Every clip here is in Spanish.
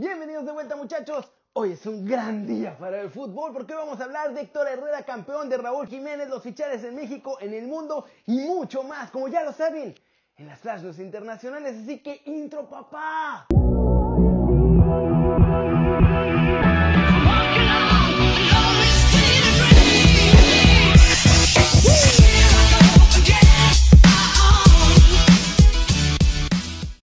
Bienvenidos de vuelta muchachos. Hoy es un gran día para el fútbol porque hoy vamos a hablar de Héctor Herrera, campeón de Raúl Jiménez, los fichajes en México, en el mundo y mucho más, como ya lo saben, en las flash internacionales. Así que intro papá.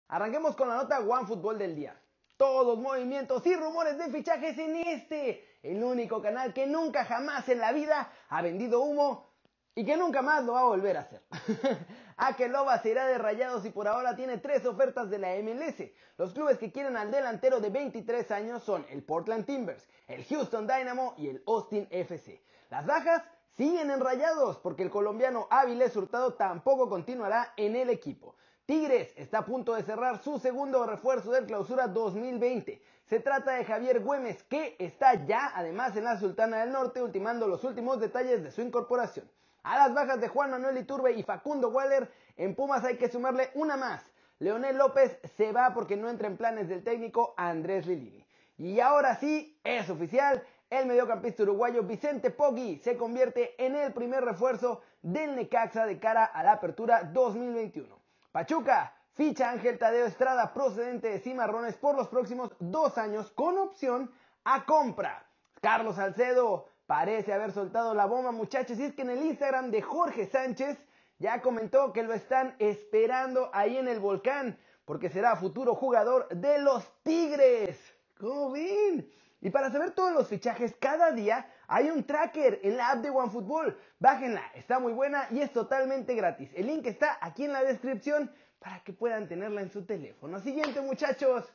Arranquemos con la nota One Fútbol del día. Todos movimientos y rumores de fichajes en este, el único canal que nunca jamás en la vida ha vendido humo y que nunca más lo va a volver a hacer. Akeloba se irá de rayados y por ahora tiene tres ofertas de la MLS. Los clubes que quieren al delantero de 23 años son el Portland Timbers, el Houston Dynamo y el Austin FC. Las bajas siguen en rayados porque el colombiano Avilés Hurtado tampoco continuará en el equipo. Tigres está a punto de cerrar su segundo refuerzo del clausura 2020. Se trata de Javier Güemes, que está ya además en la Sultana del Norte, ultimando los últimos detalles de su incorporación. A las bajas de Juan Manuel Iturbe y Facundo Waller, en Pumas hay que sumarle una más. Leonel López se va porque no entra en planes del técnico Andrés Lilini. Y ahora sí, es oficial, el mediocampista uruguayo Vicente Poggi se convierte en el primer refuerzo del Necaxa de cara a la apertura 2021. Pachuca ficha Ángel Tadeo Estrada procedente de Cimarrones por los próximos dos años con opción a compra. Carlos Salcedo parece haber soltado la bomba muchachos y es que en el Instagram de Jorge Sánchez ya comentó que lo están esperando ahí en el volcán porque será futuro jugador de los Tigres. ¿Cómo ven? Y para saber todos los fichajes, cada día hay un tracker en la app de OneFootball. Bájenla, está muy buena y es totalmente gratis. El link está aquí en la descripción para que puedan tenerla en su teléfono. Siguiente, muchachos.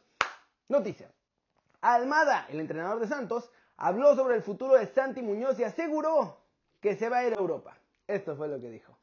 Noticia. Almada, el entrenador de Santos, habló sobre el futuro de Santi Muñoz y aseguró que se va a ir a Europa. Esto fue lo que dijo.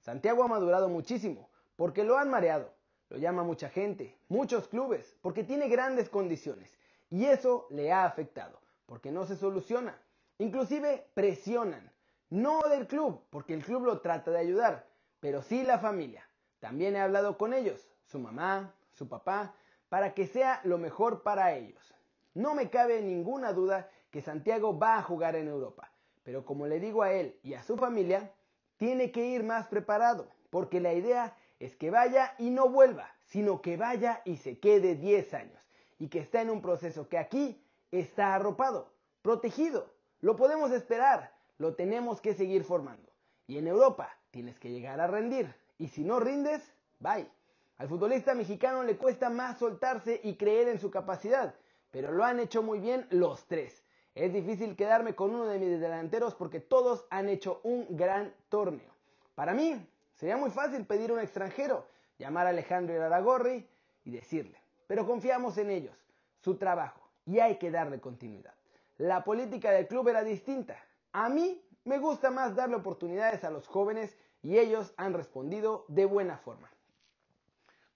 Santiago ha madurado muchísimo porque lo han mareado. Lo llama mucha gente, muchos clubes, porque tiene grandes condiciones. Y eso le ha afectado, porque no se soluciona. Inclusive presionan. No del club, porque el club lo trata de ayudar, pero sí la familia. También he hablado con ellos, su mamá, su papá, para que sea lo mejor para ellos. No me cabe ninguna duda que Santiago va a jugar en Europa, pero como le digo a él y a su familia, tiene que ir más preparado, porque la idea es que vaya y no vuelva, sino que vaya y se quede 10 años y que está en un proceso que aquí está arropado, protegido. Lo podemos esperar, lo tenemos que seguir formando. Y en Europa tienes que llegar a rendir. Y si no rindes, bye. Al futbolista mexicano le cuesta más soltarse y creer en su capacidad, pero lo han hecho muy bien los tres. Es difícil quedarme con uno de mis delanteros porque todos han hecho un gran torneo. Para mí, sería muy fácil pedir a un extranjero, llamar a Alejandro Iraragorri y decirle, pero confiamos en ellos, su trabajo, y hay que darle continuidad. La política del club era distinta. A mí me gusta más darle oportunidades a los jóvenes y ellos han respondido de buena forma.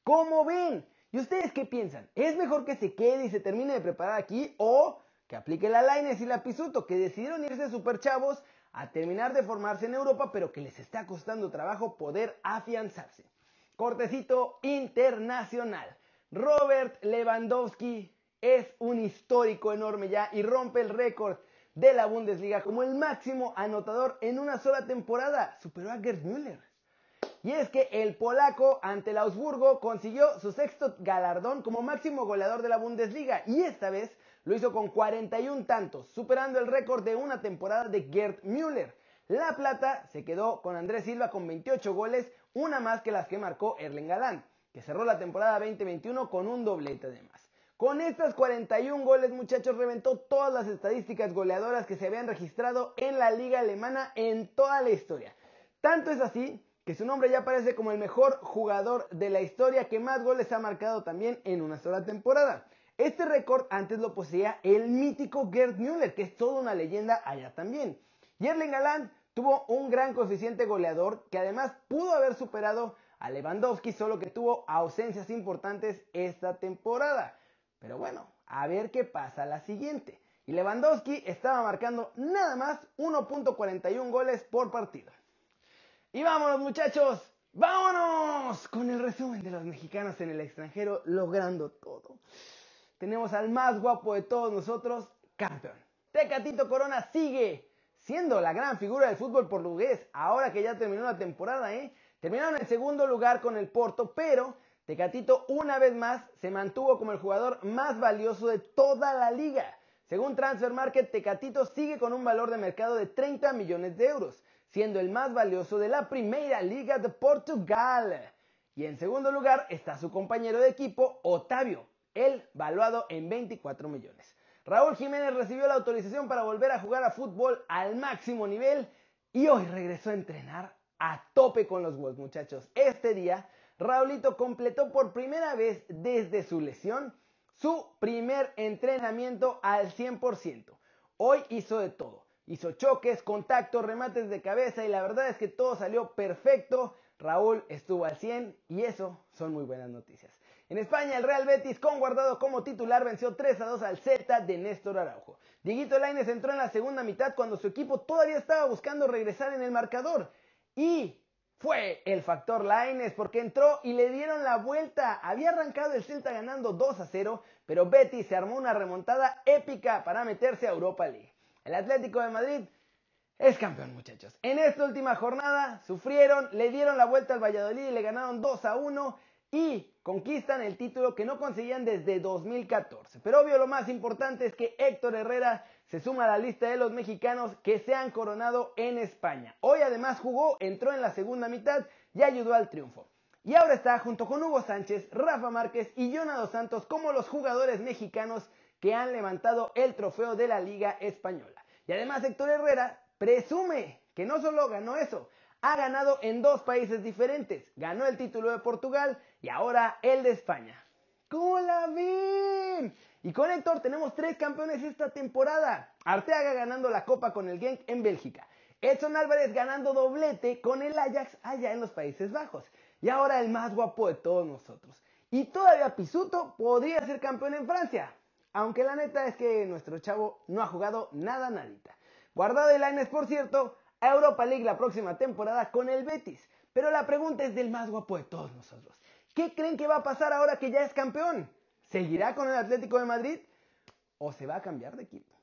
¿Cómo ven? ¿Y ustedes qué piensan? ¿Es mejor que se quede y se termine de preparar aquí o que aplique la Laines y la Pisuto que decidieron irse super chavos a terminar de formarse en Europa pero que les está costando trabajo poder afianzarse? Cortecito internacional. Robert Lewandowski es un histórico enorme ya y rompe el récord de la Bundesliga como el máximo anotador en una sola temporada. Superó a Gerd Müller. Y es que el polaco ante el Augsburgo consiguió su sexto galardón como máximo goleador de la Bundesliga y esta vez lo hizo con 41 tantos, superando el récord de una temporada de Gerd Müller. La plata se quedó con Andrés Silva con 28 goles, una más que las que marcó Erling Galán que cerró la temporada 2021 con un doblete de más. Con estas 41 goles, muchachos, reventó todas las estadísticas goleadoras que se habían registrado en la liga alemana en toda la historia. Tanto es así que su nombre ya aparece como el mejor jugador de la historia que más goles ha marcado también en una sola temporada. Este récord antes lo poseía el mítico Gerd Müller, que es toda una leyenda allá también. Erling Galán tuvo un gran coeficiente goleador que además pudo haber superado a Lewandowski, solo que tuvo ausencias importantes esta temporada. Pero bueno, a ver qué pasa la siguiente. Y Lewandowski estaba marcando nada más 1.41 goles por partido. Y vámonos muchachos, vámonos con el resumen de los mexicanos en el extranjero logrando todo. tenemos al más guapo de todos nosotros, campeón. Tecatito Corona sigue siendo la gran figura del fútbol portugués, ahora que ya terminó la temporada, ¿eh? Terminaron en segundo lugar con el Porto, pero Tecatito una vez más se mantuvo como el jugador más valioso de toda la liga. Según Transfer Market, Tecatito sigue con un valor de mercado de 30 millones de euros, siendo el más valioso de la Primera Liga de Portugal. Y en segundo lugar está su compañero de equipo, Otavio, él valuado en 24 millones. Raúl Jiménez recibió la autorización para volver a jugar a fútbol al máximo nivel y hoy regresó a entrenar a tope con los Wolves, muchachos. Este día, Raulito completó por primera vez desde su lesión su primer entrenamiento al 100%. Hoy hizo de todo. Hizo choques, contactos, remates de cabeza y la verdad es que todo salió perfecto. Raúl estuvo al 100 y eso son muy buenas noticias. En España, el Real Betis, con Guardado como titular, venció 3 a 2 al Celta de Néstor Araujo. Dieguito Lainez entró en la segunda mitad cuando su equipo todavía estaba buscando regresar en el marcador. Y fue el factor Lainez porque entró y le dieron la vuelta. Había arrancado el Celta ganando 2 a 0, pero Betis se armó una remontada épica para meterse a Europa League. El Atlético de Madrid es campeón, muchachos. En esta última jornada sufrieron, le dieron la vuelta al Valladolid y le ganaron 2 a 1 y conquistan el título que no conseguían desde 2014. Pero obvio lo más importante es que Héctor Herrera se suma a la lista de los mexicanos que se han coronado en España. Hoy además jugó, entró en la segunda mitad y ayudó al triunfo. Y ahora está junto con Hugo Sánchez, Rafa Márquez y Jonado Santos como los jugadores mexicanos que han levantado el trofeo de la Liga Española. Y además Héctor Herrera presume que no solo ganó eso, ha ganado en dos países diferentes. Ganó el título de Portugal y ahora el de España. ¿Cómo? Y con Héctor tenemos tres campeones esta temporada. Arteaga ganando la copa con el Genk en Bélgica. Edson Álvarez ganando doblete con el Ajax allá en los Países Bajos. Y ahora el más guapo de todos nosotros. Y todavía Pisuto podría ser campeón en Francia. Aunque la neta es que nuestro chavo no ha jugado nada nadita. Guardado el Lainez, por cierto, a Europa League la próxima temporada con el Betis. Pero la pregunta es del más guapo de todos nosotros. ¿Qué creen que va a pasar ahora que ya es campeón? ¿Seguirá con el Atlético de Madrid o se va a cambiar de equipo?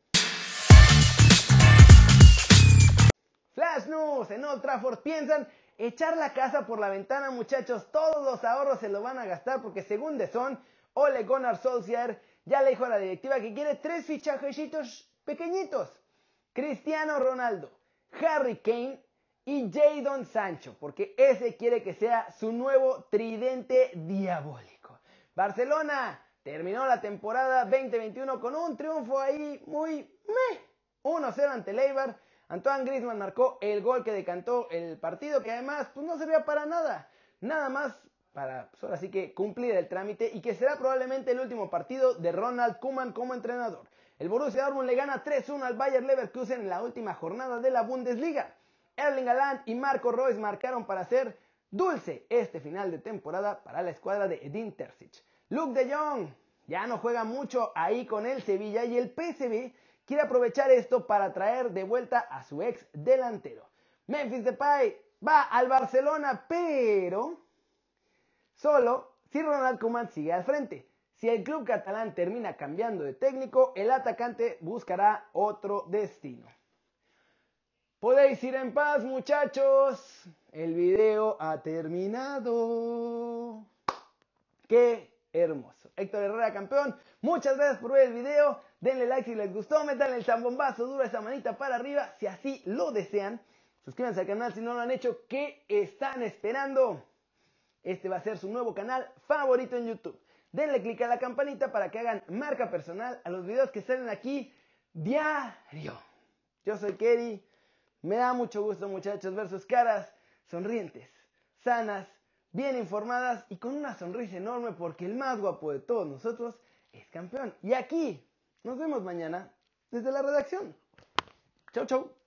Flash News en Old Trafford piensan echar la casa por la ventana, muchachos. Todos los ahorros se lo van a gastar porque según The Son, Ole Gunnar Solskjaer ya le dijo a la directiva que quiere tres fichajecitos pequeñitos. Cristiano Ronaldo, Harry Kane y Jadon Sancho, porque ese quiere que sea su nuevo tridente diabólico. Barcelona terminó la temporada 2021 con un triunfo ahí muy meh. 1-0 ante Leibar. Antoine Griezmann marcó el gol que decantó el partido, que además pues, no servía para nada. Nada más para, pues, ahora sí que cumplir el trámite y que será probablemente el último partido de Ronald Koeman como entrenador. El Borussia Dortmund le gana 3-1 al Bayer Leverkusen en la última jornada de la Bundesliga. Erling Haaland y Marco Reus marcaron para hacer dulce este final de temporada para la escuadra de Edin Terzic. Luke de Jong ya no juega mucho ahí con el Sevilla y el PSV quiere aprovechar esto para traer de vuelta a su ex delantero. Memphis Depay va al Barcelona, pero solo si Ronald Koeman sigue al frente. Si el club catalán termina cambiando de técnico, el atacante buscará otro destino. Podéis ir en paz, muchachos. El video ha terminado. Qué hermoso. Héctor Herrera campeón. Muchas gracias por ver el video. Denle like si les gustó. Metanle el zambombazo duro esa manita para arriba si así lo desean. Suscríbanse al canal si no lo han hecho. ¿Qué están esperando? Este va a ser su nuevo canal favorito en YouTube denle click a la campanita para que hagan marca personal a los videos que salen aquí diario. Yo soy Kerry, me da mucho gusto muchachos ver sus caras sonrientes, sanas, bien informadas y con una sonrisa enorme porque el más guapo de todos nosotros es campeón. Y aquí nos vemos mañana desde la redacción. Chau, chau.